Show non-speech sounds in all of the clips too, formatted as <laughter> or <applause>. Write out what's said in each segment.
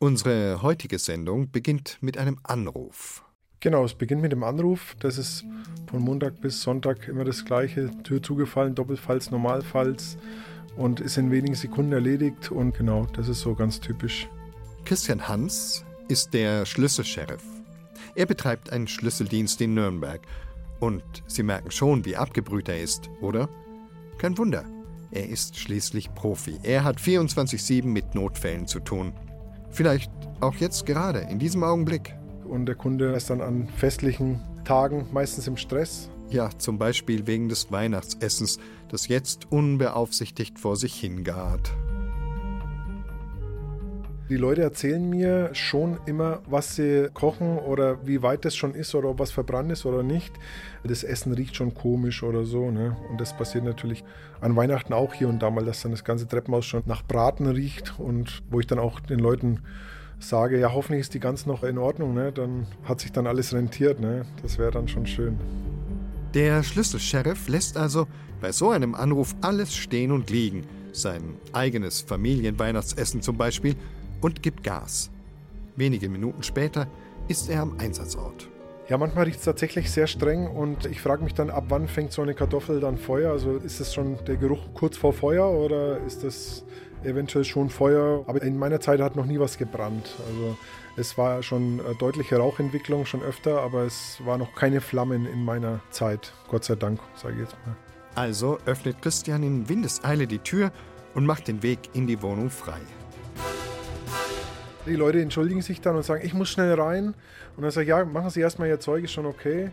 Unsere heutige Sendung beginnt mit einem Anruf. Genau, es beginnt mit dem Anruf. Das ist von Montag bis Sonntag immer das gleiche. Tür zugefallen, Doppelfalls, Normalfalls und ist in wenigen Sekunden erledigt. Und genau, das ist so ganz typisch. Christian Hans ist der Schlüsselsheriff. Er betreibt einen Schlüsseldienst in Nürnberg. Und Sie merken schon, wie abgebrüht er ist, oder? Kein Wunder. Er ist schließlich Profi. Er hat 24-7 mit Notfällen zu tun. Vielleicht auch jetzt gerade, in diesem Augenblick. Und der Kunde ist dann an festlichen Tagen meistens im Stress. Ja, zum Beispiel wegen des Weihnachtsessens, das jetzt unbeaufsichtigt vor sich hingart. Die Leute erzählen mir schon immer, was sie kochen oder wie weit das schon ist oder ob was verbrannt ist oder nicht. Das Essen riecht schon komisch oder so. Ne? Und das passiert natürlich an Weihnachten auch hier und da mal, dass dann das ganze Treppenhaus schon nach Braten riecht und wo ich dann auch den Leuten sage, ja, hoffentlich ist die Gans noch in Ordnung, ne? dann hat sich dann alles rentiert. Ne? Das wäre dann schon schön. Der Schlüsselsheriff lässt also bei so einem Anruf alles stehen und liegen. Sein eigenes Familienweihnachtsessen zum Beispiel und gibt Gas. Wenige Minuten später ist er am Einsatzort. Ja, manchmal riecht es tatsächlich sehr streng und ich frage mich dann, ab wann fängt so eine Kartoffel dann Feuer? Also ist es schon der Geruch kurz vor Feuer oder ist das eventuell schon Feuer? Aber in meiner Zeit hat noch nie was gebrannt. Also es war schon deutliche Rauchentwicklung, schon öfter, aber es war noch keine Flammen in meiner Zeit. Gott sei Dank, sage ich jetzt mal. Also öffnet Christian in Windeseile die Tür und macht den Weg in die Wohnung frei. Die Leute entschuldigen sich dann und sagen, ich muss schnell rein. Und dann sage ich, ja, machen Sie erstmal Ihr Zeug, ist schon okay.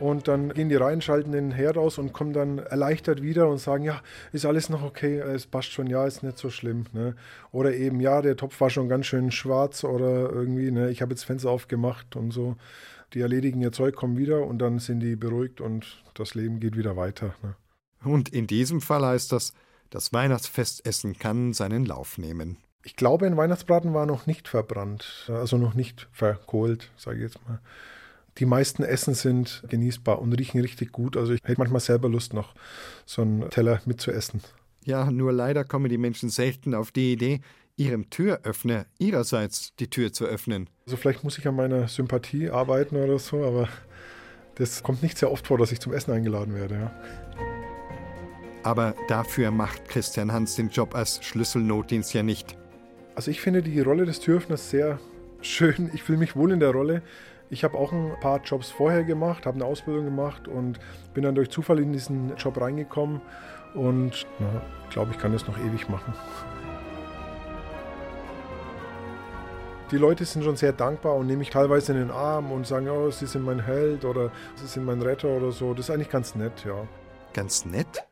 Und dann gehen die rein, schalten den Herd aus und kommen dann erleichtert wieder und sagen, ja, ist alles noch okay, es passt schon, ja, ist nicht so schlimm. Ne? Oder eben, ja, der Topf war schon ganz schön schwarz oder irgendwie, ne, ich habe jetzt Fenster aufgemacht und so. Die erledigen ihr Zeug, kommen wieder und dann sind die beruhigt und das Leben geht wieder weiter. Ne? Und in diesem Fall heißt das, das Weihnachtsfestessen kann seinen Lauf nehmen. Ich glaube, ein Weihnachtsbraten war noch nicht verbrannt, also noch nicht verkohlt, sage ich jetzt mal. Die meisten Essen sind genießbar und riechen richtig gut. Also ich hätte manchmal selber Lust, noch so einen Teller mitzuessen. Ja, nur leider kommen die Menschen selten auf die Idee, ihrem Türöffner ihrerseits die Tür zu öffnen. Also vielleicht muss ich an meiner Sympathie arbeiten oder so, aber das kommt nicht sehr oft vor, dass ich zum Essen eingeladen werde. Ja. Aber dafür macht Christian Hans den Job als Schlüsselnotdienst ja nicht. Also ich finde die Rolle des Türöffners sehr schön. Ich fühle mich wohl in der Rolle. Ich habe auch ein paar Jobs vorher gemacht, habe eine Ausbildung gemacht und bin dann durch Zufall in diesen Job reingekommen und glaube, ich kann das noch ewig machen. Die Leute sind schon sehr dankbar und nehmen mich teilweise in den Arm und sagen, oh, sie sind mein Held oder sie sind mein Retter oder so. Das ist eigentlich ganz nett, ja. Ganz nett?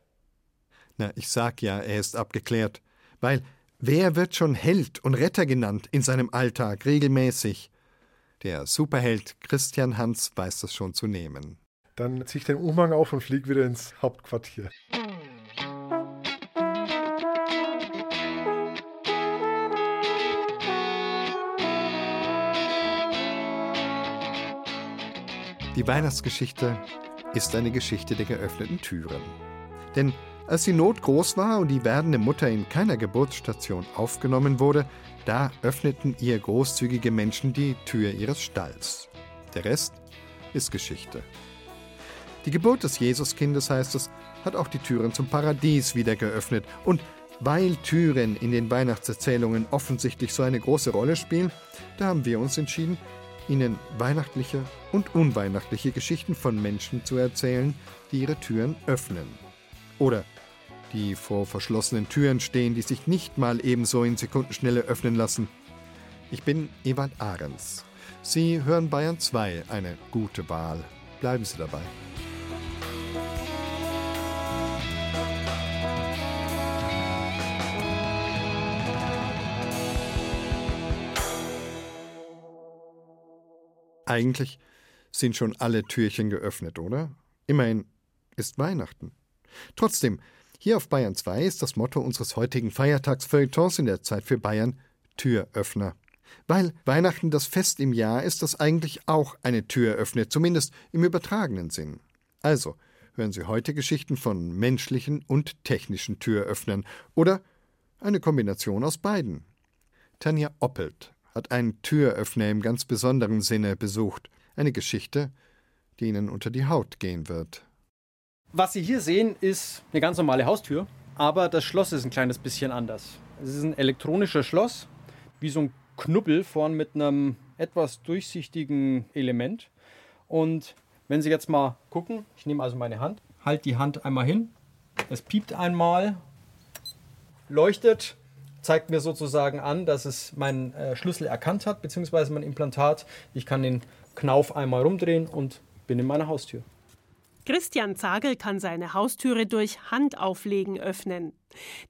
Na, ich sag ja, er ist abgeklärt. Weil Wer wird schon Held und Retter genannt in seinem Alltag regelmäßig? Der Superheld Christian Hans weiß das schon zu nehmen. Dann ziehe ich den Umhang auf und fliege wieder ins Hauptquartier. Die Weihnachtsgeschichte ist eine Geschichte der geöffneten Türen. Denn als die Not groß war und die werdende Mutter in keiner Geburtsstation aufgenommen wurde, da öffneten ihr großzügige Menschen die Tür ihres Stalls. Der Rest ist Geschichte. Die Geburt des Jesuskindes, heißt es, hat auch die Türen zum Paradies wieder geöffnet. Und weil Türen in den Weihnachtserzählungen offensichtlich so eine große Rolle spielen, da haben wir uns entschieden, Ihnen weihnachtliche und unweihnachtliche Geschichten von Menschen zu erzählen, die ihre Türen öffnen. Oder die vor verschlossenen Türen stehen, die sich nicht mal ebenso in Sekundenschnelle öffnen lassen. Ich bin Ewald Ahrens. Sie hören Bayern 2, eine gute Wahl. Bleiben Sie dabei. Eigentlich sind schon alle Türchen geöffnet, oder? Immerhin ist Weihnachten. Trotzdem, hier auf Bayern 2 ist das Motto unseres heutigen Feiertagsfeuilletons in der Zeit für Bayern Türöffner. Weil Weihnachten das Fest im Jahr ist, das eigentlich auch eine Tür öffnet, zumindest im übertragenen Sinn. Also hören Sie heute Geschichten von menschlichen und technischen Türöffnern oder eine Kombination aus beiden. Tanja Oppelt hat einen Türöffner im ganz besonderen Sinne besucht. Eine Geschichte, die Ihnen unter die Haut gehen wird. Was Sie hier sehen, ist eine ganz normale Haustür, aber das Schloss ist ein kleines bisschen anders. Es ist ein elektronisches Schloss, wie so ein Knubbel vorn mit einem etwas durchsichtigen Element. Und wenn Sie jetzt mal gucken, ich nehme also meine Hand, halte die Hand einmal hin, es piept einmal, leuchtet, zeigt mir sozusagen an, dass es meinen äh, Schlüssel erkannt hat, beziehungsweise mein Implantat. Ich kann den Knauf einmal rumdrehen und bin in meiner Haustür. Christian Zagel kann seine Haustüre durch Handauflegen öffnen.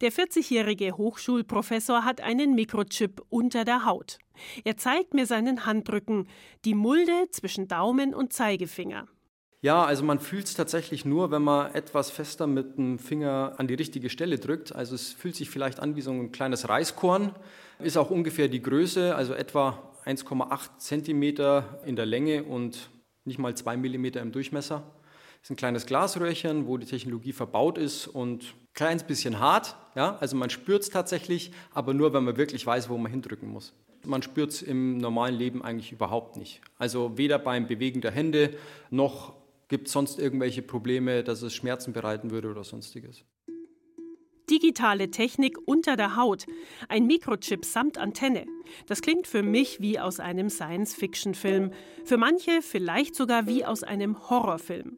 Der 40-jährige Hochschulprofessor hat einen Mikrochip unter der Haut. Er zeigt mir seinen Handrücken, die Mulde zwischen Daumen und Zeigefinger. Ja, also man fühlt es tatsächlich nur, wenn man etwas fester mit dem Finger an die richtige Stelle drückt. Also es fühlt sich vielleicht an wie so ein kleines Reiskorn, ist auch ungefähr die Größe, also etwa 1,8 Zentimeter in der Länge und nicht mal 2 Millimeter im Durchmesser. Ist ein kleines Glasröhrchen, wo die Technologie verbaut ist und ein kleines bisschen hart. Ja? Also man spürt es tatsächlich, aber nur, wenn man wirklich weiß, wo man hindrücken muss. Man spürt es im normalen Leben eigentlich überhaupt nicht. Also weder beim Bewegen der Hände noch gibt es sonst irgendwelche Probleme, dass es Schmerzen bereiten würde oder sonstiges. Digitale Technik unter der Haut, ein Mikrochip samt Antenne. Das klingt für mich wie aus einem Science-Fiction-Film, für manche vielleicht sogar wie aus einem Horrorfilm.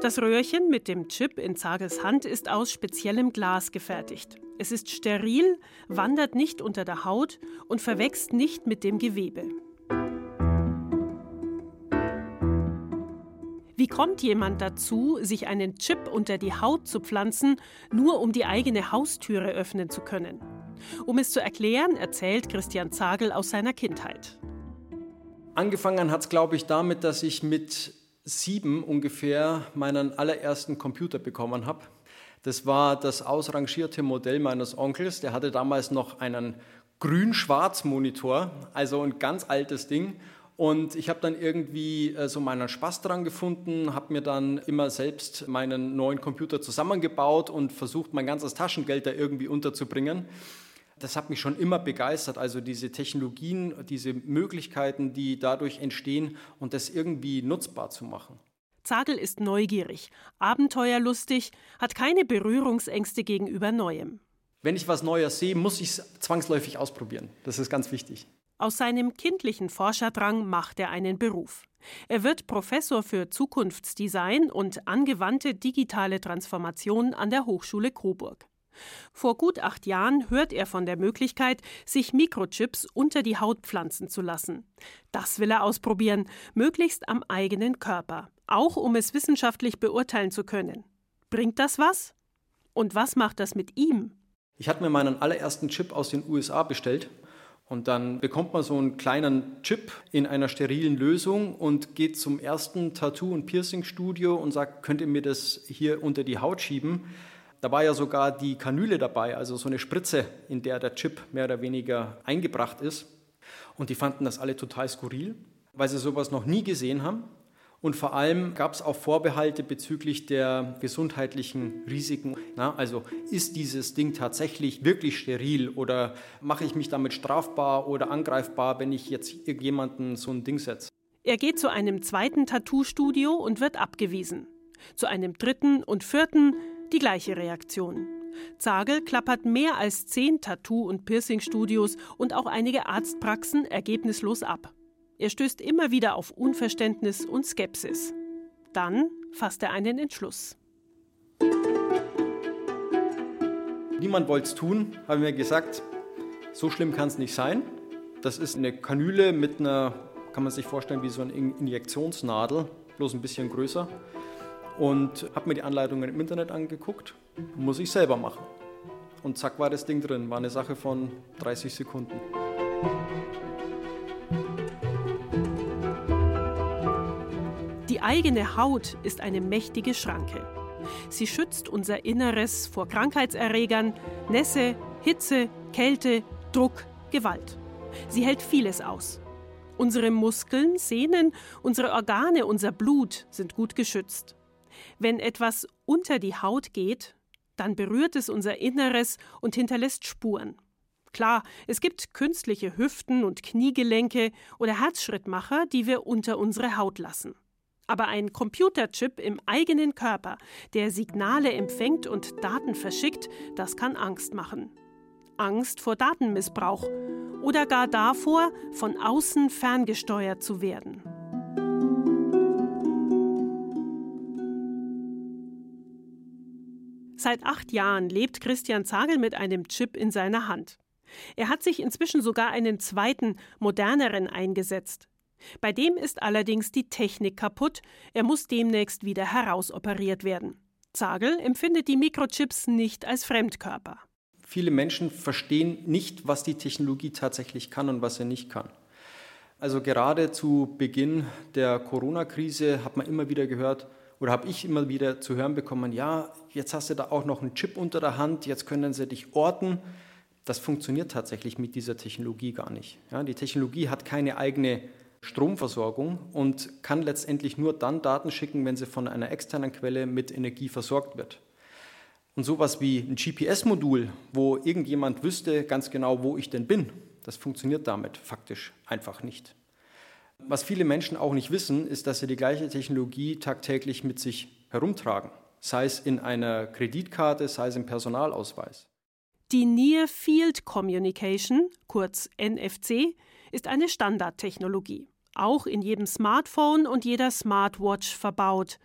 Das Röhrchen mit dem Chip in Zagels Hand ist aus speziellem Glas gefertigt. Es ist steril, wandert nicht unter der Haut und verwächst nicht mit dem Gewebe. Wie kommt jemand dazu, sich einen Chip unter die Haut zu pflanzen, nur um die eigene Haustüre öffnen zu können? Um es zu erklären, erzählt Christian Zagel aus seiner Kindheit. Angefangen hat es, glaube ich, damit, dass ich mit sieben ungefähr meinen allerersten Computer bekommen habe. Das war das ausrangierte Modell meines Onkels. Der hatte damals noch einen grün-schwarz-Monitor, also ein ganz altes Ding. Und ich habe dann irgendwie äh, so meinen Spaß dran gefunden, habe mir dann immer selbst meinen neuen Computer zusammengebaut und versucht, mein ganzes Taschengeld da irgendwie unterzubringen das hat mich schon immer begeistert, also diese Technologien, diese Möglichkeiten, die dadurch entstehen und das irgendwie nutzbar zu machen. Zagel ist neugierig, abenteuerlustig, hat keine Berührungsängste gegenüber Neuem. Wenn ich was Neues sehe, muss ich es zwangsläufig ausprobieren. Das ist ganz wichtig. Aus seinem kindlichen Forscherdrang macht er einen Beruf. Er wird Professor für Zukunftsdesign und angewandte digitale Transformation an der Hochschule Coburg. Vor gut acht Jahren hört er von der Möglichkeit, sich Mikrochips unter die Haut pflanzen zu lassen. Das will er ausprobieren, möglichst am eigenen Körper, auch um es wissenschaftlich beurteilen zu können. Bringt das was? Und was macht das mit ihm? Ich hatte mir meinen allerersten Chip aus den USA bestellt. Und dann bekommt man so einen kleinen Chip in einer sterilen Lösung und geht zum ersten Tattoo- und Piercing-Studio und sagt, könnt ihr mir das hier unter die Haut schieben? Da war ja sogar die Kanüle dabei, also so eine Spritze, in der der Chip mehr oder weniger eingebracht ist. Und die fanden das alle total skurril, weil sie sowas noch nie gesehen haben. Und vor allem gab es auch Vorbehalte bezüglich der gesundheitlichen Risiken. Na, also ist dieses Ding tatsächlich wirklich steril oder mache ich mich damit strafbar oder angreifbar, wenn ich jetzt jemanden so ein Ding setze? Er geht zu einem zweiten Tattoo-Studio und wird abgewiesen. Zu einem dritten und vierten die gleiche Reaktion. Zagel klappert mehr als zehn Tattoo- und Piercing-Studios und auch einige Arztpraxen ergebnislos ab. Er stößt immer wieder auf Unverständnis und Skepsis. Dann fasst er einen Entschluss. Niemand wollte es tun, haben wir gesagt. So schlimm kann es nicht sein. Das ist eine Kanüle mit einer, kann man sich vorstellen, wie so eine Injektionsnadel, bloß ein bisschen größer und habe mir die Anleitungen im Internet angeguckt. Muss ich selber machen. Und zack war das Ding drin. War eine Sache von 30 Sekunden. Die eigene Haut ist eine mächtige Schranke. Sie schützt unser Inneres vor Krankheitserregern, Nässe, Hitze, Kälte, Druck, Gewalt. Sie hält vieles aus. Unsere Muskeln, Sehnen, unsere Organe, unser Blut sind gut geschützt. Wenn etwas unter die Haut geht, dann berührt es unser Inneres und hinterlässt Spuren. Klar, es gibt künstliche Hüften und Kniegelenke oder Herzschrittmacher, die wir unter unsere Haut lassen. Aber ein Computerchip im eigenen Körper, der Signale empfängt und Daten verschickt, das kann Angst machen. Angst vor Datenmissbrauch oder gar davor, von außen ferngesteuert zu werden. Seit acht Jahren lebt Christian Zagel mit einem Chip in seiner Hand. Er hat sich inzwischen sogar einen zweiten, moderneren eingesetzt. Bei dem ist allerdings die Technik kaputt, er muss demnächst wieder herausoperiert werden. Zagel empfindet die Mikrochips nicht als Fremdkörper. Viele Menschen verstehen nicht, was die Technologie tatsächlich kann und was sie nicht kann. Also gerade zu Beginn der Corona-Krise hat man immer wieder gehört, oder habe ich immer wieder zu hören bekommen, ja, jetzt hast du da auch noch einen Chip unter der Hand, jetzt können sie dich orten. Das funktioniert tatsächlich mit dieser Technologie gar nicht. Ja, die Technologie hat keine eigene Stromversorgung und kann letztendlich nur dann Daten schicken, wenn sie von einer externen Quelle mit Energie versorgt wird. Und sowas wie ein GPS-Modul, wo irgendjemand wüsste ganz genau, wo ich denn bin, das funktioniert damit faktisch einfach nicht. Was viele Menschen auch nicht wissen, ist, dass sie die gleiche Technologie tagtäglich mit sich herumtragen, sei es in einer Kreditkarte, sei es im Personalausweis. Die Near Field Communication, kurz NFC, ist eine Standardtechnologie auch in jedem Smartphone und jeder Smartwatch verbaut.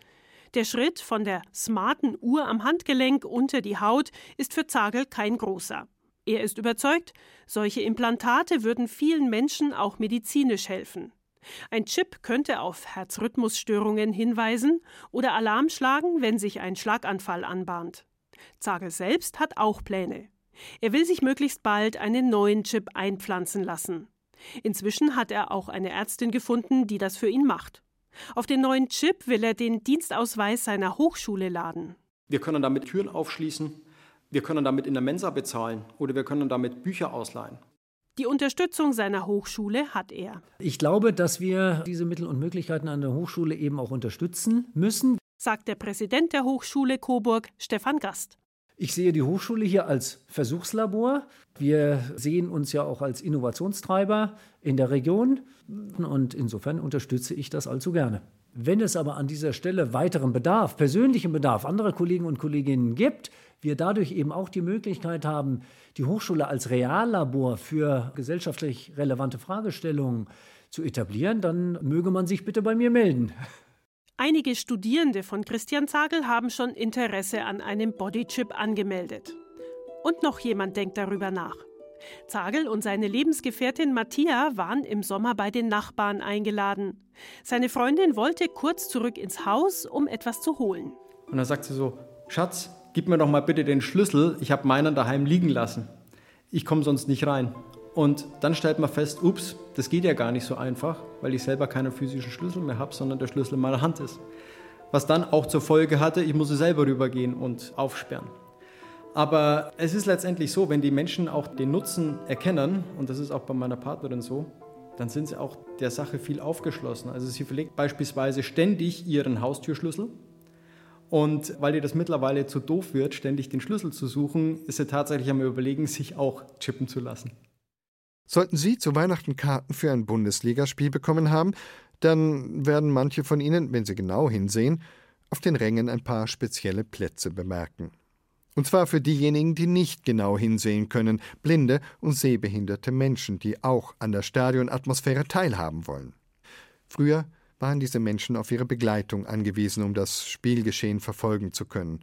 Der Schritt von der smarten Uhr am Handgelenk unter die Haut ist für Zagel kein großer. Er ist überzeugt, solche Implantate würden vielen Menschen auch medizinisch helfen. Ein Chip könnte auf Herzrhythmusstörungen hinweisen oder Alarm schlagen, wenn sich ein Schlaganfall anbahnt. Zagel selbst hat auch Pläne. Er will sich möglichst bald einen neuen Chip einpflanzen lassen. Inzwischen hat er auch eine Ärztin gefunden, die das für ihn macht. Auf den neuen Chip will er den Dienstausweis seiner Hochschule laden. Wir können damit Türen aufschließen, wir können damit in der Mensa bezahlen oder wir können damit Bücher ausleihen. Die Unterstützung seiner Hochschule hat er. Ich glaube, dass wir diese Mittel und Möglichkeiten an der Hochschule eben auch unterstützen müssen, sagt der Präsident der Hochschule Coburg, Stefan Gast. Ich sehe die Hochschule hier als Versuchslabor. Wir sehen uns ja auch als Innovationstreiber in der Region und insofern unterstütze ich das allzu gerne. Wenn es aber an dieser Stelle weiteren Bedarf, persönlichen Bedarf anderer Kollegen und Kolleginnen gibt, wir dadurch eben auch die Möglichkeit haben, die Hochschule als Reallabor für gesellschaftlich relevante Fragestellungen zu etablieren, dann möge man sich bitte bei mir melden. Einige Studierende von Christian Zagel haben schon Interesse an einem Bodychip angemeldet. Und noch jemand denkt darüber nach. Zagel und seine Lebensgefährtin Mattia waren im Sommer bei den Nachbarn eingeladen. Seine Freundin wollte kurz zurück ins Haus, um etwas zu holen. Und dann sagt sie so: Schatz, gib mir doch mal bitte den Schlüssel, ich habe meinen daheim liegen lassen. Ich komme sonst nicht rein. Und dann stellt man fest, ups, das geht ja gar nicht so einfach, weil ich selber keinen physischen Schlüssel mehr habe, sondern der Schlüssel in meiner Hand ist. Was dann auch zur Folge hatte, ich musste selber rübergehen und aufsperren. Aber es ist letztendlich so, wenn die Menschen auch den Nutzen erkennen, und das ist auch bei meiner Partnerin so, dann sind sie auch der Sache viel aufgeschlossen. Also sie verlegt beispielsweise ständig ihren Haustürschlüssel. Und weil ihr das mittlerweile zu doof wird, ständig den Schlüssel zu suchen, ist sie tatsächlich am Überlegen, sich auch chippen zu lassen. Sollten Sie zu Weihnachten Karten für ein Bundesligaspiel bekommen haben, dann werden manche von Ihnen, wenn Sie genau hinsehen, auf den Rängen ein paar spezielle Plätze bemerken. Und zwar für diejenigen, die nicht genau hinsehen können, blinde und sehbehinderte Menschen, die auch an der Stadionatmosphäre teilhaben wollen. Früher waren diese Menschen auf ihre Begleitung angewiesen, um das Spielgeschehen verfolgen zu können.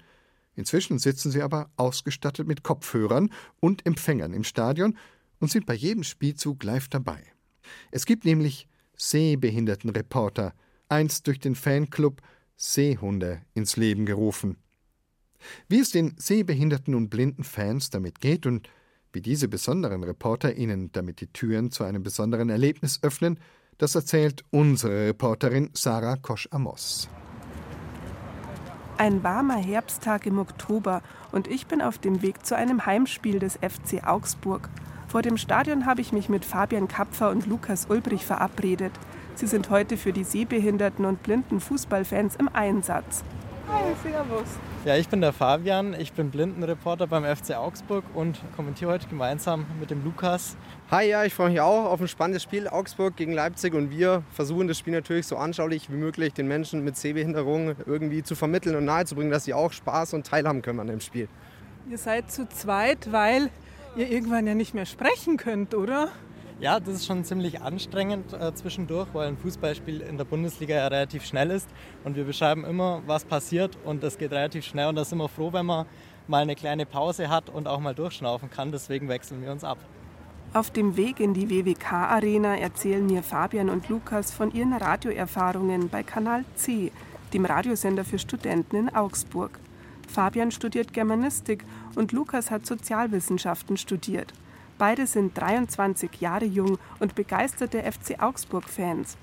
Inzwischen sitzen sie aber ausgestattet mit Kopfhörern und Empfängern im Stadion und sind bei jedem Spielzug live dabei. Es gibt nämlich Sehbehindertenreporter, einst durch den Fanclub Seehunde ins Leben gerufen. Wie es den sehbehinderten und blinden Fans damit geht und wie diese besonderen Reporter ihnen damit die Türen zu einem besonderen Erlebnis öffnen, das erzählt unsere Reporterin Sarah Kosch-Amos. Ein warmer Herbsttag im Oktober und ich bin auf dem Weg zu einem Heimspiel des FC Augsburg. Vor dem Stadion habe ich mich mit Fabian Kapfer und Lukas Ulbrich verabredet. Sie sind heute für die sehbehinderten und blinden Fußballfans im Einsatz. Hi, servus. Ja, ich bin der Fabian, ich bin Blindenreporter beim FC Augsburg und kommentiere heute gemeinsam mit dem Lukas. Hi, ja, ich freue mich auch auf ein spannendes Spiel Augsburg gegen Leipzig und wir versuchen das Spiel natürlich so anschaulich wie möglich den Menschen mit Sehbehinderung irgendwie zu vermitteln und nahezubringen, dass sie auch Spaß und teilhaben können an dem Spiel. Ihr seid zu zweit, weil ihr irgendwann ja nicht mehr sprechen könnt, oder? Ja, das ist schon ziemlich anstrengend äh, zwischendurch, weil ein Fußballspiel in der Bundesliga ja relativ schnell ist. Und wir beschreiben immer, was passiert und das geht relativ schnell. Und da sind wir froh, wenn man mal eine kleine Pause hat und auch mal durchschnaufen kann. Deswegen wechseln wir uns ab. Auf dem Weg in die WWK-Arena erzählen mir Fabian und Lukas von ihren Radioerfahrungen bei Kanal C, dem Radiosender für Studenten in Augsburg. Fabian studiert Germanistik und Lukas hat Sozialwissenschaften studiert. Beide sind 23 Jahre jung und begeisterte FC Augsburg-Fans.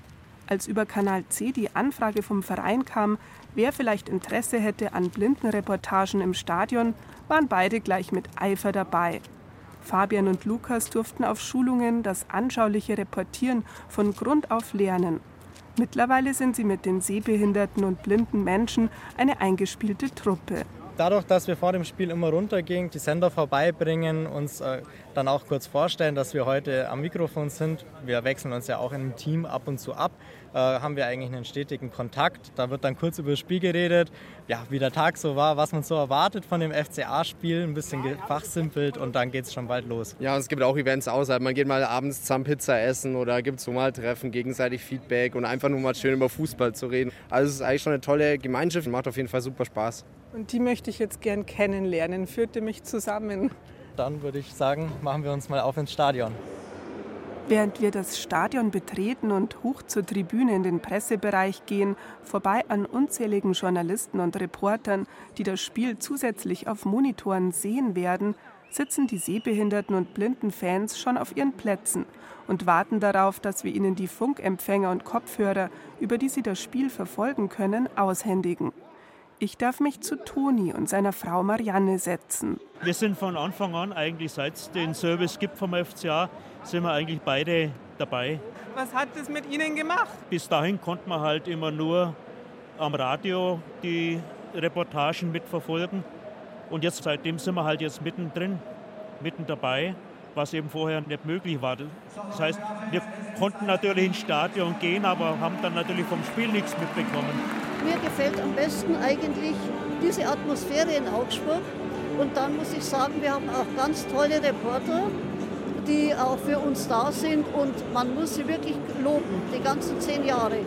Als über Kanal C die Anfrage vom Verein kam, wer vielleicht Interesse hätte an Blindenreportagen im Stadion, waren beide gleich mit Eifer dabei. Fabian und Lukas durften auf Schulungen das anschauliche Reportieren von Grund auf lernen. Mittlerweile sind sie mit den sehbehinderten und blinden Menschen eine eingespielte Truppe. Dadurch, dass wir vor dem Spiel immer runtergehen, die Sender vorbeibringen, uns äh, dann auch kurz vorstellen, dass wir heute am Mikrofon sind. Wir wechseln uns ja auch im Team ab und zu ab. Äh, haben wir eigentlich einen stetigen Kontakt. Da wird dann kurz über das Spiel geredet, ja, wie der Tag so war, was man so erwartet von dem FCA-Spiel, ein bisschen fachsimpelt und dann geht es schon bald los. Ja, und es gibt auch Events außerhalb. Man geht mal abends zusammen Pizza essen oder gibt so mal Treffen, gegenseitig Feedback und einfach nur mal schön über Fußball zu reden. Also es ist eigentlich schon eine tolle Gemeinschaft, macht auf jeden Fall super Spaß. Und die möchte ich jetzt gern kennenlernen. Führte mich zusammen. Dann würde ich sagen, machen wir uns mal auf ins Stadion. Während wir das Stadion betreten und hoch zur Tribüne in den Pressebereich gehen, vorbei an unzähligen Journalisten und Reportern, die das Spiel zusätzlich auf Monitoren sehen werden, sitzen die sehbehinderten und blinden Fans schon auf ihren Plätzen und warten darauf, dass wir ihnen die Funkempfänger und Kopfhörer, über die sie das Spiel verfolgen können, aushändigen. Ich darf mich zu Toni und seiner Frau Marianne setzen. Wir sind von Anfang an, eigentlich seit es den Service gibt vom FCA, sind wir eigentlich beide dabei. Was hat das mit Ihnen gemacht? Bis dahin konnte man halt immer nur am Radio die Reportagen mitverfolgen. Und jetzt seitdem sind wir halt jetzt mittendrin, mitten dabei, was eben vorher nicht möglich war. Das heißt, wir konnten natürlich ins Stadion gehen, aber haben dann natürlich vom Spiel nichts mitbekommen. Mir gefällt am besten eigentlich diese Atmosphäre in Augsburg. Und dann muss ich sagen, wir haben auch ganz tolle Reporter, die auch für uns da sind. Und man muss sie wirklich loben, die ganzen zehn Jahre.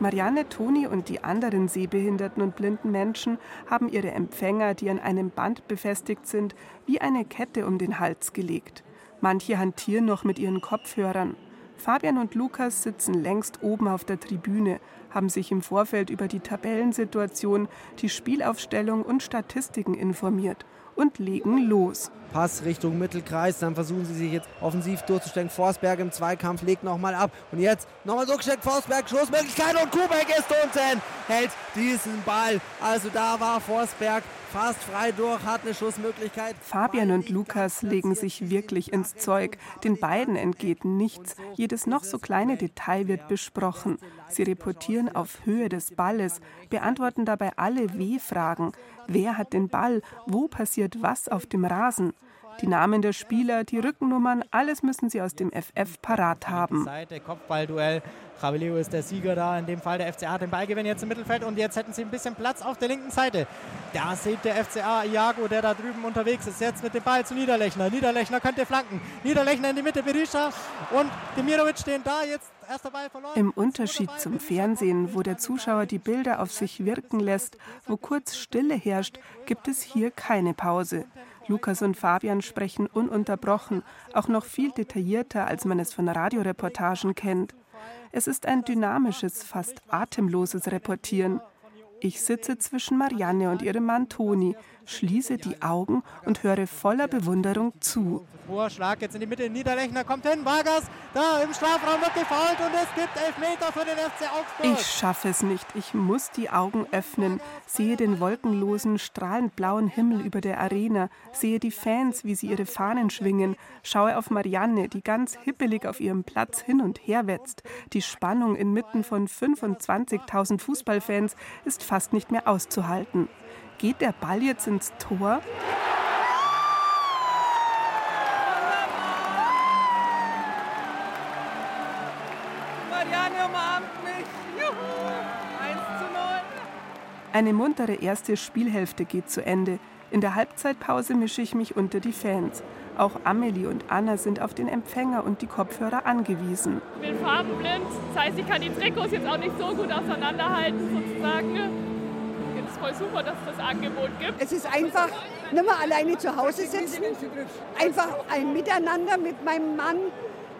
Marianne, Toni und die anderen sehbehinderten und blinden Menschen haben ihre Empfänger, die an einem Band befestigt sind, wie eine Kette um den Hals gelegt. Manche hantieren noch mit ihren Kopfhörern. Fabian und Lukas sitzen längst oben auf der Tribüne, haben sich im Vorfeld über die Tabellensituation, die Spielaufstellung und Statistiken informiert und legen los. Pass Richtung Mittelkreis, dann versuchen sie sich jetzt offensiv durchzustellen. Forsberg im Zweikampf legt nochmal ab. Und jetzt nochmal gesteckt, Forsberg, Schlussmöglichkeit und Kubek ist unten, hält diesen Ball. Also da war Forsberg fast frei durch, hat eine Schussmöglichkeit. Fabian und Lukas legen sich wirklich ins Zeug. Den beiden entgeht nichts. Jedes noch so kleine Detail wird besprochen. Sie reportieren auf Höhe des Balles, beantworten dabei alle W-Fragen. Wer hat den Ball? Wo passiert was auf dem Rasen? Die Namen der Spieler, die Rückennummern, alles müssen sie aus dem FF parat haben. Seite, Kopfballduell. Javeleo ist der Sieger da. In dem Fall der FCA hat den Ballgewinn jetzt im Mittelfeld und jetzt hätten sie ein bisschen Platz auf der linken Seite. Da sieht der FCA Iago, der da drüben unterwegs ist, jetzt mit dem Ball zu Niederlechner. Niederlechner könnte flanken. Niederlechner in die Mitte, Berisha und Demirovic stehen da. Jetzt Ball. Im Unterschied zum Fernsehen, wo der Zuschauer die Bilder auf sich wirken lässt, wo kurz Stille herrscht, gibt es hier keine Pause. Lukas und Fabian sprechen ununterbrochen, auch noch viel detaillierter, als man es von Radioreportagen kennt. Es ist ein dynamisches, fast atemloses Reportieren. Ich sitze zwischen Marianne und ihrem Mann Toni. Schließe die Augen und höre voller Bewunderung zu. Vorschlag jetzt in die Mitte, Niederlechner kommt hin, Vargas, da im Strafraum wird gefault und es gibt Elfmeter für den FC Augsburg. Ich schaffe es nicht, ich muss die Augen öffnen, sehe den wolkenlosen, strahlend blauen Himmel über der Arena, sehe die Fans, wie sie ihre Fahnen schwingen, schaue auf Marianne, die ganz hippelig auf ihrem Platz hin und her wetzt. Die Spannung inmitten von 25.000 Fußballfans ist fast nicht mehr auszuhalten. Geht der Ball jetzt ins Tor? Marianne umarmt mich. Juhu. 1 zu 0. Eine muntere erste Spielhälfte geht zu Ende. In der Halbzeitpause mische ich mich unter die Fans. Auch Amelie und Anna sind auf den Empfänger und die Kopfhörer angewiesen. Ich bin farbenblind, das heißt, ich kann die Trikots jetzt auch nicht so gut auseinanderhalten, sozusagen. Es ist voll super, dass es das Angebot gibt. Es ist einfach nicht mehr alleine zu Hause sitzen, einfach ein Miteinander mit meinem Mann,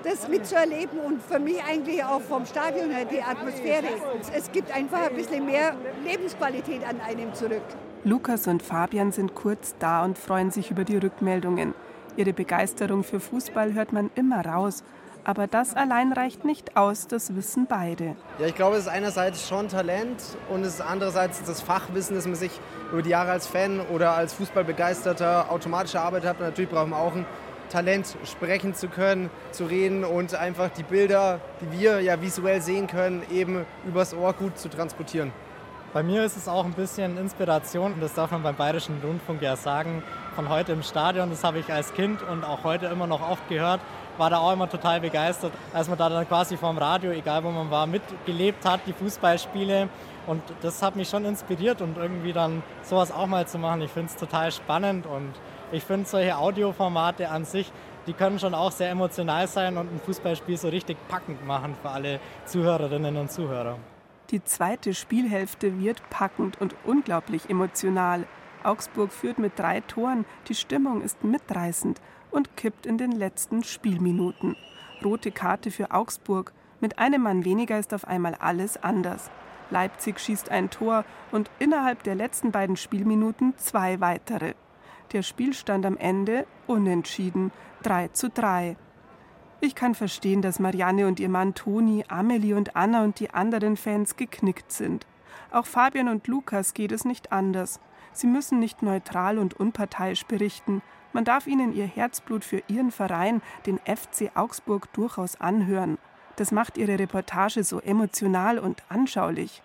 das mitzuerleben und für mich eigentlich auch vom Stadion her die Atmosphäre. Es gibt einfach ein bisschen mehr Lebensqualität an einem zurück. Lukas und Fabian sind kurz da und freuen sich über die Rückmeldungen. Ihre Begeisterung für Fußball hört man immer raus. Aber das allein reicht nicht aus, das wissen beide. Ja, ich glaube, es ist einerseits schon Talent und es ist andererseits das Fachwissen, das man sich über die Jahre als Fan oder als Fußballbegeisterter automatisch erarbeitet hat. Und natürlich brauchen wir auch ein Talent, sprechen zu können, zu reden und einfach die Bilder, die wir ja visuell sehen können, eben übers Ohr gut zu transportieren. Bei mir ist es auch ein bisschen Inspiration, das darf man beim Bayerischen Rundfunk ja sagen, von heute im Stadion. Das habe ich als Kind und auch heute immer noch oft gehört. War da auch immer total begeistert, als man da dann quasi vom Radio, egal wo man war, mitgelebt hat, die Fußballspiele. Und das hat mich schon inspiriert und irgendwie dann sowas auch mal zu machen. Ich finde es total spannend und ich finde solche Audioformate an sich, die können schon auch sehr emotional sein und ein Fußballspiel so richtig packend machen für alle Zuhörerinnen und Zuhörer. Die zweite Spielhälfte wird packend und unglaublich emotional. Augsburg führt mit drei Toren, die Stimmung ist mitreißend und kippt in den letzten Spielminuten. Rote Karte für Augsburg. Mit einem Mann weniger ist auf einmal alles anders. Leipzig schießt ein Tor und innerhalb der letzten beiden Spielminuten zwei weitere. Der Spielstand am Ende unentschieden 3 zu 3. Ich kann verstehen, dass Marianne und ihr Mann Toni, Amelie und Anna und die anderen Fans geknickt sind. Auch Fabian und Lukas geht es nicht anders. Sie müssen nicht neutral und unparteiisch berichten. Man darf ihnen ihr Herzblut für ihren Verein, den FC Augsburg, durchaus anhören. Das macht ihre Reportage so emotional und anschaulich.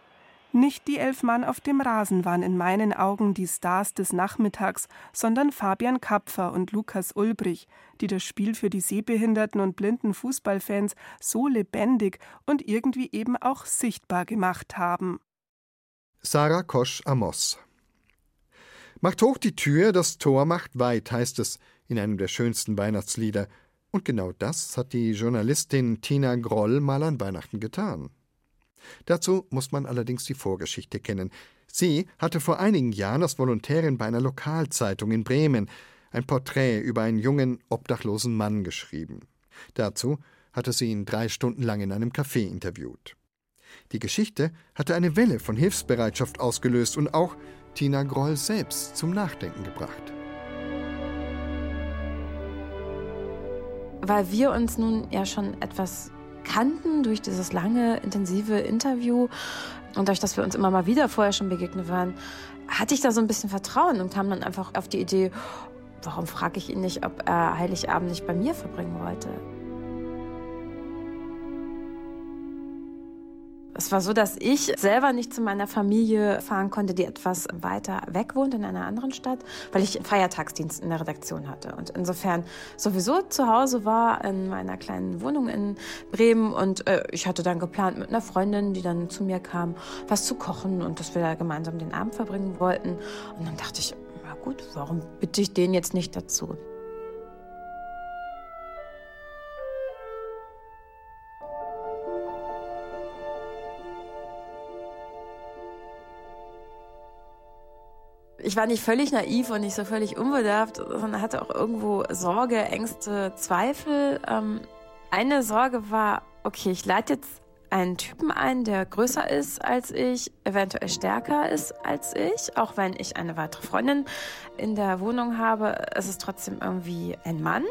Nicht die elf Mann auf dem Rasen waren in meinen Augen die Stars des Nachmittags, sondern Fabian Kapfer und Lukas Ulbrich, die das Spiel für die sehbehinderten und blinden Fußballfans so lebendig und irgendwie eben auch sichtbar gemacht haben. Sarah Kosch Amos Macht hoch die Tür, das Tor macht weit, heißt es in einem der schönsten Weihnachtslieder. Und genau das hat die Journalistin Tina Groll mal an Weihnachten getan. Dazu muss man allerdings die Vorgeschichte kennen. Sie hatte vor einigen Jahren als Volontärin bei einer Lokalzeitung in Bremen ein Porträt über einen jungen, obdachlosen Mann geschrieben. Dazu hatte sie ihn drei Stunden lang in einem Café interviewt. Die Geschichte hatte eine Welle von Hilfsbereitschaft ausgelöst und auch Tina Groll selbst zum Nachdenken gebracht. Weil wir uns nun ja schon etwas kannten durch dieses lange, intensive Interview und dadurch, dass wir uns immer mal wieder vorher schon begegnet waren, hatte ich da so ein bisschen Vertrauen und kam dann einfach auf die Idee, warum frage ich ihn nicht, ob er Heiligabend nicht bei mir verbringen wollte. Es war so, dass ich selber nicht zu meiner Familie fahren konnte, die etwas weiter weg wohnt in einer anderen Stadt, weil ich Feiertagsdienst in der Redaktion hatte. Und insofern sowieso zu Hause war in meiner kleinen Wohnung in Bremen. Und äh, ich hatte dann geplant mit einer Freundin, die dann zu mir kam, was zu kochen und dass wir da gemeinsam den Abend verbringen wollten. Und dann dachte ich, na gut, warum bitte ich den jetzt nicht dazu? Ich war nicht völlig naiv und nicht so völlig unbedarft, sondern hatte auch irgendwo Sorge, Ängste, Zweifel. Ähm, eine Sorge war, okay, ich lade jetzt einen Typen ein, der größer ist als ich, eventuell stärker ist als ich. Auch wenn ich eine weitere Freundin in der Wohnung habe, ist es trotzdem irgendwie ein Mann.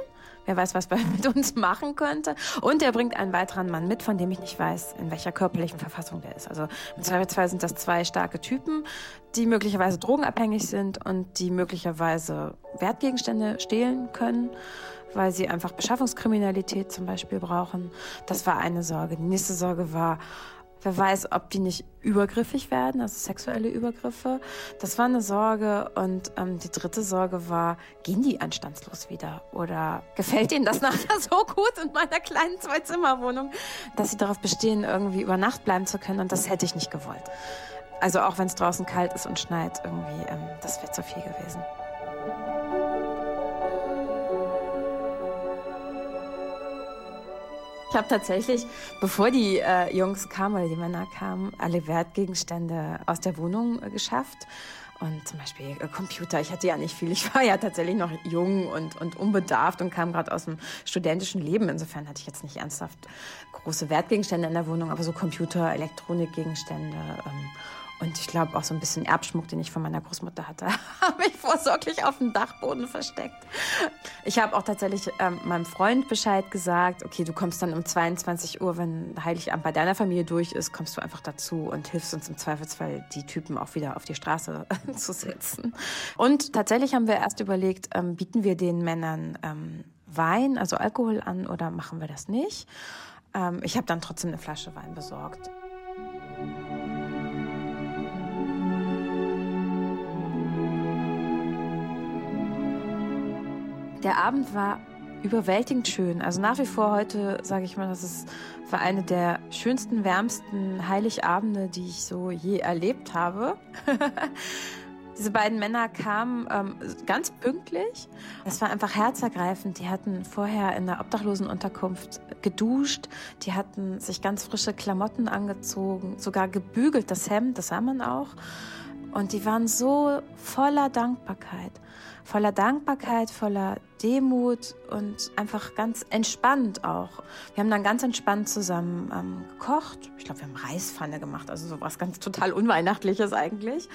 Wer weiß, was er <laughs> mit uns machen könnte. Und er bringt einen weiteren Mann mit, von dem ich nicht weiß, in welcher körperlichen Verfassung der ist. Also im Zweifelsfall sind das zwei starke Typen, die möglicherweise drogenabhängig sind und die möglicherweise Wertgegenstände stehlen können weil sie einfach Beschaffungskriminalität zum Beispiel brauchen. Das war eine Sorge. Die nächste Sorge war, wer weiß, ob die nicht übergriffig werden, also sexuelle Übergriffe. Das war eine Sorge. Und ähm, die dritte Sorge war, gehen die anstandslos wieder? Oder gefällt ihnen das nachher <laughs> so gut in meiner kleinen Zwei-Zimmer-Wohnung, dass sie darauf bestehen, irgendwie über Nacht bleiben zu können? Und das hätte ich nicht gewollt. Also auch wenn es draußen kalt ist und schneit, irgendwie, ähm, das wäre zu viel gewesen. Ich habe tatsächlich, bevor die äh, Jungs kamen oder die Männer kamen, alle Wertgegenstände aus der Wohnung äh, geschafft. Und zum Beispiel äh, Computer. Ich hatte ja nicht viel. Ich war ja tatsächlich noch jung und, und unbedarft und kam gerade aus dem studentischen Leben. Insofern hatte ich jetzt nicht ernsthaft große Wertgegenstände in der Wohnung, aber so Computer, Elektronikgegenstände. Ähm, und ich glaube auch so ein bisschen Erbschmuck, den ich von meiner Großmutter hatte, <laughs> habe ich vorsorglich auf dem Dachboden versteckt. Ich habe auch tatsächlich ähm, meinem Freund Bescheid gesagt, okay, du kommst dann um 22 Uhr, wenn Heiligabend bei deiner Familie durch ist, kommst du einfach dazu und hilfst uns im Zweifelsfall, die Typen auch wieder auf die Straße <laughs> zu setzen. Und tatsächlich haben wir erst überlegt, ähm, bieten wir den Männern ähm, Wein, also Alkohol an oder machen wir das nicht? Ähm, ich habe dann trotzdem eine Flasche Wein besorgt. Der Abend war überwältigend schön. Also nach wie vor heute sage ich mal, das ist war eine der schönsten, wärmsten Heiligabende, die ich so je erlebt habe. <laughs> Diese beiden Männer kamen ähm, ganz pünktlich. Es war einfach herzergreifend. Die hatten vorher in der Obdachlosenunterkunft geduscht. Die hatten sich ganz frische Klamotten angezogen, sogar gebügelt, das Hemd, das sah man auch. Und die waren so voller Dankbarkeit voller Dankbarkeit, voller Demut und einfach ganz entspannt auch. Wir haben dann ganz entspannt zusammen ähm, gekocht. Ich glaube, wir haben Reispfanne gemacht, also sowas ganz total Unweihnachtliches eigentlich.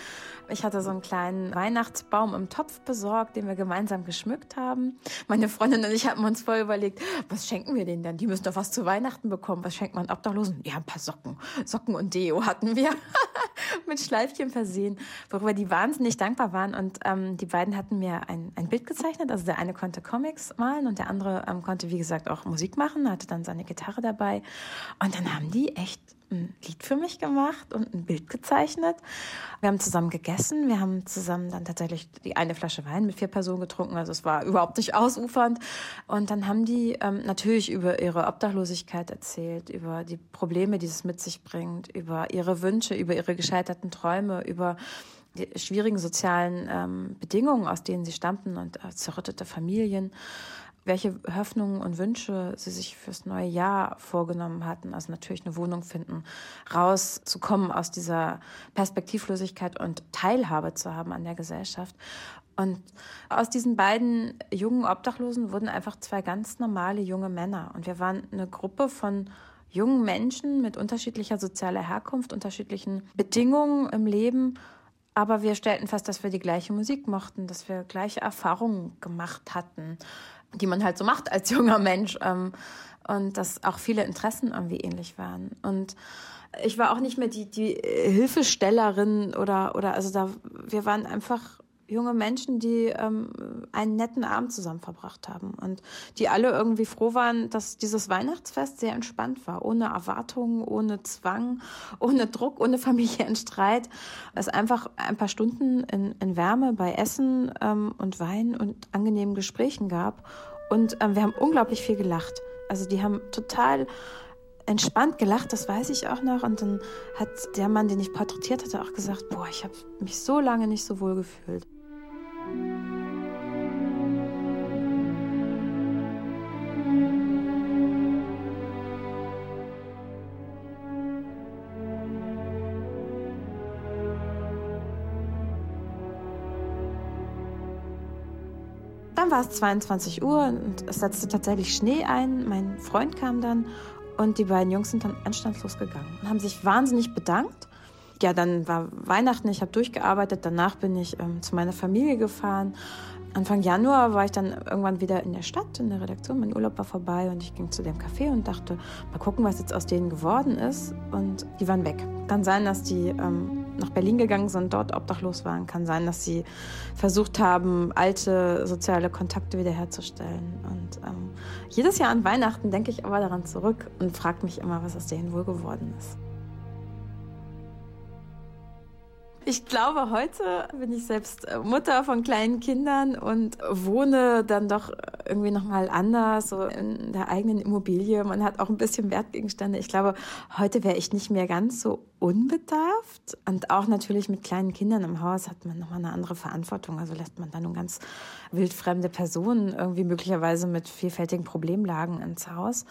Ich hatte so einen kleinen Weihnachtsbaum im Topf besorgt, den wir gemeinsam geschmückt haben. Meine Freundin und ich haben uns vorher überlegt, was schenken wir denen denn? Die müssen doch was zu Weihnachten bekommen. Was schenkt man Obdachlosen? Ja, ein paar Socken. Socken und Deo hatten wir <laughs> mit Schleifchen versehen, worüber die wahnsinnig dankbar waren. Und ähm, die beiden hatten mir ein, ein Bild gezeichnet. Also der eine konnte Comics malen und der andere ähm, konnte, wie gesagt, auch Musik machen, hatte dann seine Gitarre dabei. Und dann haben die echt ein Lied für mich gemacht und ein Bild gezeichnet. Wir haben zusammen gegessen. Wir haben zusammen dann tatsächlich die eine Flasche Wein mit vier Personen getrunken. Also es war überhaupt nicht ausufernd. Und dann haben die ähm, natürlich über ihre Obdachlosigkeit erzählt, über die Probleme, die es mit sich bringt, über ihre Wünsche, über ihre gescheiterten Träume, über schwierigen sozialen ähm, Bedingungen, aus denen sie stammten und äh, zerrüttete Familien welche Hoffnungen und Wünsche sie sich fürs neue Jahr vorgenommen hatten. Also natürlich eine Wohnung finden, rauszukommen aus dieser Perspektivlosigkeit und Teilhabe zu haben an der Gesellschaft. Und aus diesen beiden jungen Obdachlosen wurden einfach zwei ganz normale junge Männer. Und wir waren eine Gruppe von jungen Menschen mit unterschiedlicher sozialer Herkunft, unterschiedlichen Bedingungen im Leben. Aber wir stellten fest, dass wir die gleiche Musik mochten, dass wir gleiche Erfahrungen gemacht hatten die man halt so macht als <laughs> junger Mensch. Ähm, und dass auch viele Interessen irgendwie ähnlich waren. Und ich war auch nicht mehr die, die Hilfestellerin oder, oder also da, wir waren einfach junge Menschen, die ähm, einen netten Abend zusammen verbracht haben und die alle irgendwie froh waren, dass dieses Weihnachtsfest sehr entspannt war, ohne Erwartungen, ohne Zwang, <laughs> ohne Druck, ohne Familienstreit. Es einfach ein paar Stunden in, in Wärme bei Essen ähm, und Wein und angenehmen Gesprächen gab und ähm, wir haben unglaublich viel gelacht. Also die haben total entspannt gelacht, das weiß ich auch noch. Und dann hat der Mann, den ich porträtiert hatte, auch gesagt, boah, ich habe mich so lange nicht so wohl gefühlt. Dann war es 22 Uhr und es setzte tatsächlich Schnee ein. Mein Freund kam dann Und die beiden Jungs sind dann anstandslos gegangen und haben sich wahnsinnig bedankt. Ja, dann war Weihnachten, ich habe durchgearbeitet, danach bin ich ähm, zu meiner Familie gefahren Anfang Januar war ich dann irgendwann wieder in der Stadt, in der Redaktion. Mein Urlaub war vorbei und ich ging zu dem Café und dachte, mal gucken, was jetzt aus denen geworden ist. Und die waren weg. Kann sein, dass die ähm, nach Berlin gegangen sind, dort obdachlos waren. Kann sein, dass sie versucht haben, alte soziale Kontakte wiederherzustellen. Und ähm, jedes Jahr an Weihnachten denke ich aber daran zurück und frage mich immer, was aus denen wohl geworden ist. Ich glaube, heute bin ich selbst äh, Mutter von kleinen Kindern und wohne dann doch irgendwie nochmal anders, so in der eigenen Immobilie. Man hat auch ein bisschen Wertgegenstände. Ich glaube, heute wäre ich nicht mehr ganz so unbedarft. Und auch natürlich mit kleinen Kindern im Haus hat man nochmal eine andere Verantwortung. Also lässt man dann nun ganz wildfremde Personen irgendwie möglicherweise mit vielfältigen Problemlagen ins Haus.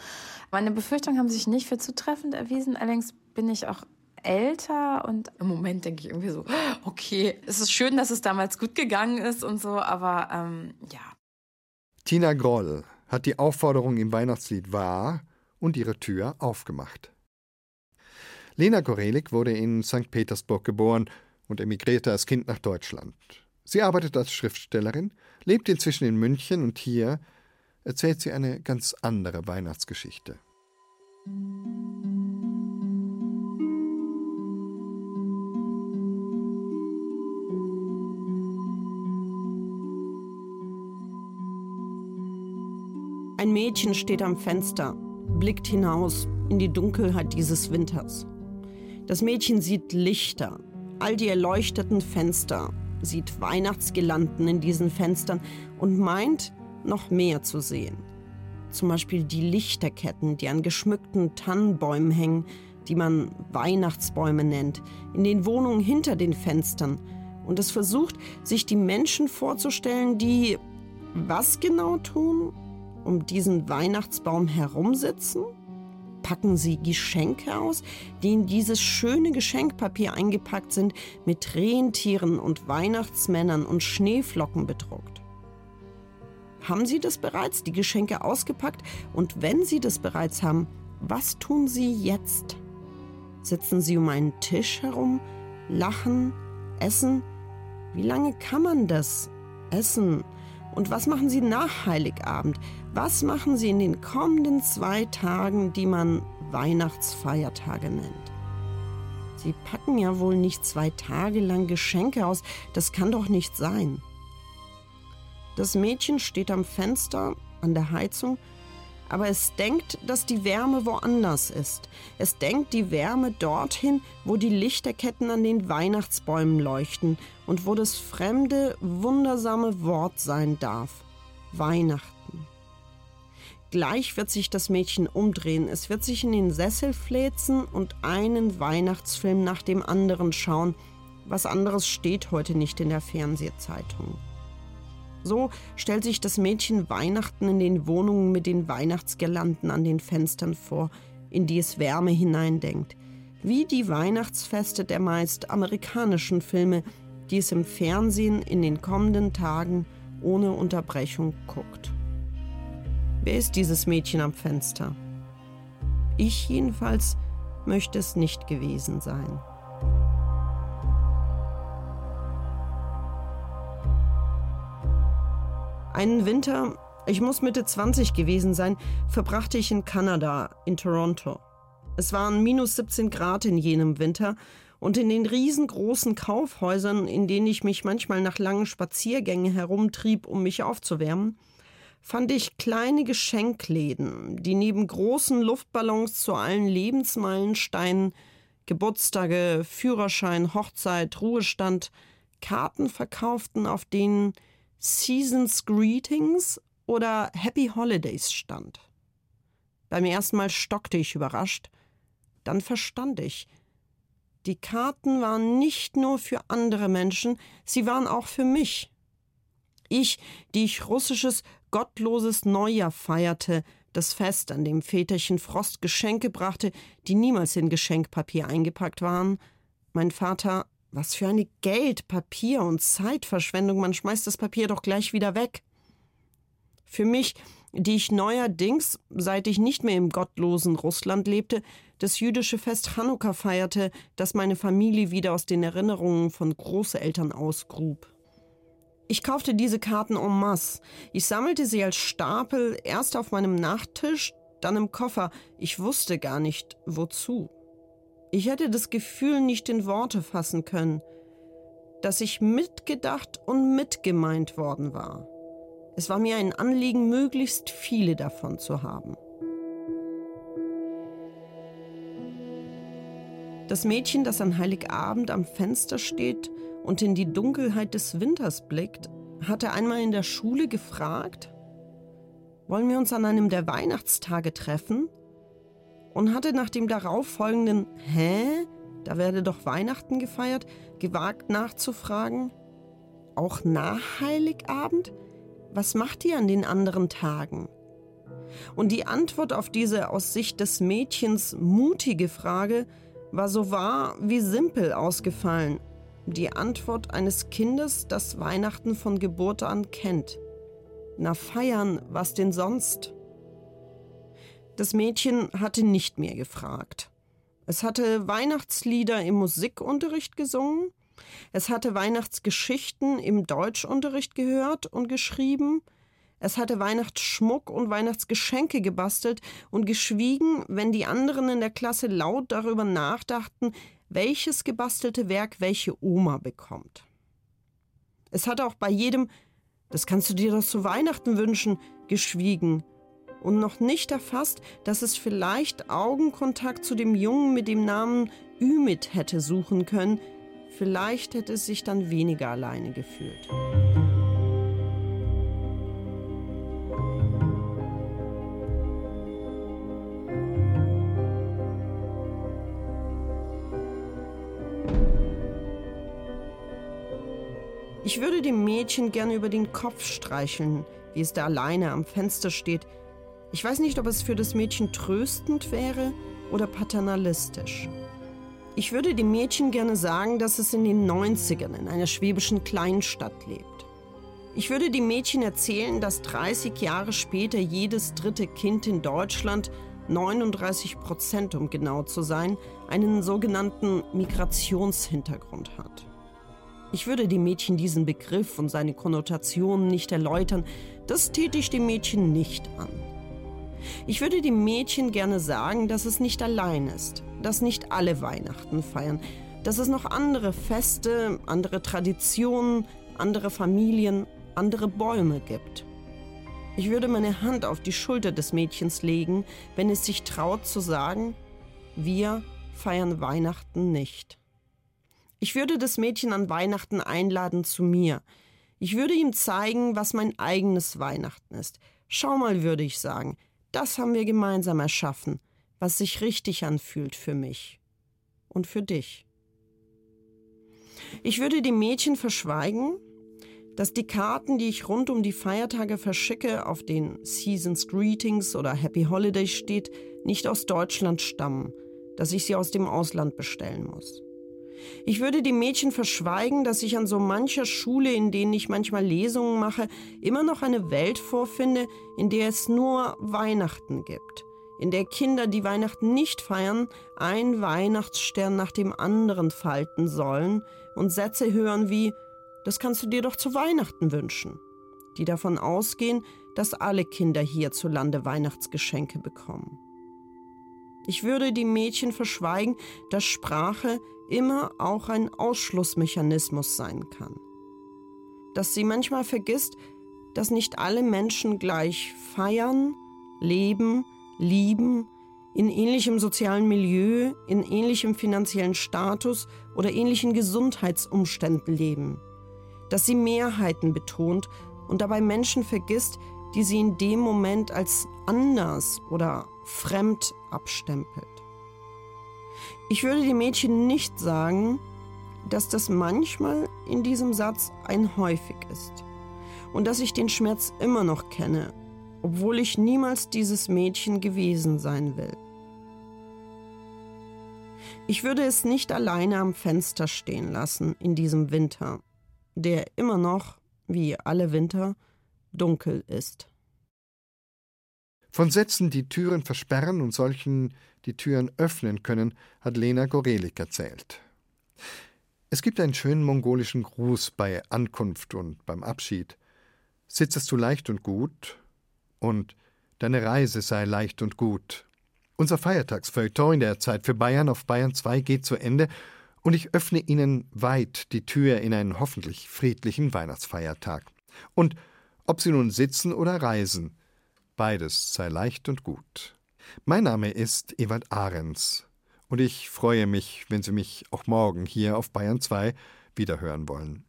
Meine Befürchtungen haben sich nicht für zutreffend erwiesen. Allerdings bin ich auch älter und im Moment denke ich irgendwie so, okay, es ist schön, dass es damals gut gegangen ist und so, aber ähm, ja. Tina Groll hat die Aufforderung im Weihnachtslied wahr und ihre Tür aufgemacht. Lena Gorelik wurde in St. Petersburg geboren und emigrierte als Kind nach Deutschland. Sie arbeitet als Schriftstellerin, lebt inzwischen in München und hier erzählt sie eine ganz andere Weihnachtsgeschichte. Ein Mädchen steht am Fenster, blickt hinaus in die Dunkelheit dieses Winters. Das Mädchen sieht Lichter, all die erleuchteten Fenster, sieht Weihnachtsgelanden in diesen Fenstern und meint, noch mehr zu sehen. Zum Beispiel die Lichterketten, die an geschmückten Tannenbäumen hängen, die man Weihnachtsbäume nennt, in den Wohnungen hinter den Fenstern. Und es versucht, sich die Menschen vorzustellen, die was genau tun? Um diesen Weihnachtsbaum herumsitzen? Packen Sie Geschenke aus, die in dieses schöne Geschenkpapier eingepackt sind, mit Rentieren und Weihnachtsmännern und Schneeflocken bedruckt. Haben Sie das bereits, die Geschenke ausgepackt? Und wenn Sie das bereits haben, was tun Sie jetzt? Sitzen Sie um einen Tisch herum, lachen, essen? Wie lange kann man das essen? Und was machen Sie nach Heiligabend? Was machen Sie in den kommenden zwei Tagen, die man Weihnachtsfeiertage nennt? Sie packen ja wohl nicht zwei Tage lang Geschenke aus, das kann doch nicht sein. Das Mädchen steht am Fenster, an der Heizung aber es denkt, dass die Wärme woanders ist. Es denkt die Wärme dorthin, wo die Lichterketten an den Weihnachtsbäumen leuchten und wo das fremde, wundersame Wort sein darf. Weihnachten. Gleich wird sich das Mädchen umdrehen, es wird sich in den Sessel fläzen und einen Weihnachtsfilm nach dem anderen schauen. Was anderes steht heute nicht in der Fernsehzeitung. So stellt sich das Mädchen Weihnachten in den Wohnungen mit den Weihnachtsgirlanden an den Fenstern vor, in die es Wärme hineindenkt. Wie die Weihnachtsfeste der meist amerikanischen Filme, die es im Fernsehen in den kommenden Tagen ohne Unterbrechung guckt. Wer ist dieses Mädchen am Fenster? Ich jedenfalls möchte es nicht gewesen sein. Einen Winter, ich muss Mitte 20 gewesen sein, verbrachte ich in Kanada, in Toronto. Es waren minus 17 Grad in jenem Winter und in den riesengroßen Kaufhäusern, in denen ich mich manchmal nach langen Spaziergängen herumtrieb, um mich aufzuwärmen, fand ich kleine Geschenkläden, die neben großen Luftballons zu allen Lebensmeilensteinen, Geburtstage, Führerschein, Hochzeit, Ruhestand, Karten verkauften, auf denen Seasons Greetings oder Happy Holidays stand. Beim ersten Mal stockte ich überrascht, dann verstand ich. Die Karten waren nicht nur für andere Menschen, sie waren auch für mich. Ich, die ich russisches, gottloses Neujahr feierte, das Fest, an dem Väterchen Frost Geschenke brachte, die niemals in Geschenkpapier eingepackt waren, mein Vater was für eine Geld-, Papier- und Zeitverschwendung, man schmeißt das Papier doch gleich wieder weg. Für mich, die ich neuerdings, seit ich nicht mehr im gottlosen Russland lebte, das jüdische Fest Chanukka feierte, das meine Familie wieder aus den Erinnerungen von Großeltern ausgrub. Ich kaufte diese Karten en masse. Ich sammelte sie als Stapel erst auf meinem Nachttisch, dann im Koffer. Ich wusste gar nicht, wozu. Ich hätte das Gefühl nicht in Worte fassen können, dass ich mitgedacht und mitgemeint worden war. Es war mir ein Anliegen, möglichst viele davon zu haben. Das Mädchen, das an Heiligabend am Fenster steht und in die Dunkelheit des Winters blickt, hatte einmal in der Schule gefragt, wollen wir uns an einem der Weihnachtstage treffen? Und hatte nach dem darauffolgenden Hä? Da werde doch Weihnachten gefeiert, gewagt nachzufragen, auch nach Heiligabend? Was macht ihr an den anderen Tagen? Und die Antwort auf diese aus Sicht des Mädchens mutige Frage war so wahr wie simpel ausgefallen. Die Antwort eines Kindes, das Weihnachten von Geburt an kennt. Na feiern, was denn sonst? Das Mädchen hatte nicht mehr gefragt. Es hatte Weihnachtslieder im Musikunterricht gesungen, es hatte Weihnachtsgeschichten im Deutschunterricht gehört und geschrieben, es hatte Weihnachtsschmuck und Weihnachtsgeschenke gebastelt und geschwiegen, wenn die anderen in der Klasse laut darüber nachdachten, welches gebastelte Werk welche Oma bekommt. Es hatte auch bei jedem, das kannst du dir doch zu Weihnachten wünschen, geschwiegen und noch nicht erfasst, dass es vielleicht Augenkontakt zu dem Jungen mit dem Namen Ümit hätte suchen können, vielleicht hätte es sich dann weniger alleine gefühlt. Ich würde dem Mädchen gerne über den Kopf streicheln, wie es da alleine am Fenster steht. Ich weiß nicht, ob es für das Mädchen tröstend wäre oder paternalistisch. Ich würde dem Mädchen gerne sagen, dass es in den 90ern in einer schwäbischen Kleinstadt lebt. Ich würde dem Mädchen erzählen, dass 30 Jahre später jedes dritte Kind in Deutschland, 39 Prozent um genau zu sein, einen sogenannten Migrationshintergrund hat. Ich würde dem Mädchen diesen Begriff und seine Konnotationen nicht erläutern, das täte ich dem Mädchen nicht an. Ich würde dem Mädchen gerne sagen, dass es nicht allein ist, dass nicht alle Weihnachten feiern, dass es noch andere Feste, andere Traditionen, andere Familien, andere Bäume gibt. Ich würde meine Hand auf die Schulter des Mädchens legen, wenn es sich traut zu sagen, wir feiern Weihnachten nicht. Ich würde das Mädchen an Weihnachten einladen zu mir. Ich würde ihm zeigen, was mein eigenes Weihnachten ist. Schau mal, würde ich sagen, das haben wir gemeinsam erschaffen, was sich richtig anfühlt für mich und für dich. Ich würde dem Mädchen verschweigen, dass die Karten, die ich rund um die Feiertage verschicke, auf den Seasons Greetings oder Happy Holidays steht, nicht aus Deutschland stammen, dass ich sie aus dem Ausland bestellen muss. Ich würde dem Mädchen verschweigen, dass ich an so mancher Schule, in denen ich manchmal Lesungen mache, immer noch eine Welt vorfinde, in der es nur Weihnachten gibt, in der Kinder, die Weihnachten nicht feiern, ein Weihnachtsstern nach dem anderen falten sollen und Sätze hören wie Das kannst du dir doch zu Weihnachten wünschen, die davon ausgehen, dass alle Kinder hierzulande Weihnachtsgeschenke bekommen. Ich würde dem Mädchen verschweigen, dass Sprache immer auch ein Ausschlussmechanismus sein kann. Dass sie manchmal vergisst, dass nicht alle Menschen gleich feiern, leben, lieben, in ähnlichem sozialen Milieu, in ähnlichem finanziellen Status oder ähnlichen Gesundheitsumständen leben. Dass sie Mehrheiten betont und dabei Menschen vergisst, die sie in dem Moment als anders oder fremd abstempelt. Ich würde dem Mädchen nicht sagen, dass das manchmal in diesem Satz ein häufig ist und dass ich den Schmerz immer noch kenne, obwohl ich niemals dieses Mädchen gewesen sein will. Ich würde es nicht alleine am Fenster stehen lassen in diesem Winter, der immer noch, wie alle Winter, dunkel ist. Von Sätzen, die Türen versperren und solchen, die Türen öffnen können, hat Lena Gorelik erzählt. Es gibt einen schönen mongolischen Gruß bei Ankunft und beim Abschied. Sitzest du leicht und gut? Und deine Reise sei leicht und gut. Unser Feiertagsfeuilleton in der Zeit für Bayern auf Bayern 2 geht zu Ende und ich öffne Ihnen weit die Tür in einen hoffentlich friedlichen Weihnachtsfeiertag. Und ob Sie nun sitzen oder reisen, beides sei leicht und gut. Mein Name ist Ewald Ahrens und ich freue mich, wenn Sie mich auch morgen hier auf Bayern 2 wiederhören wollen.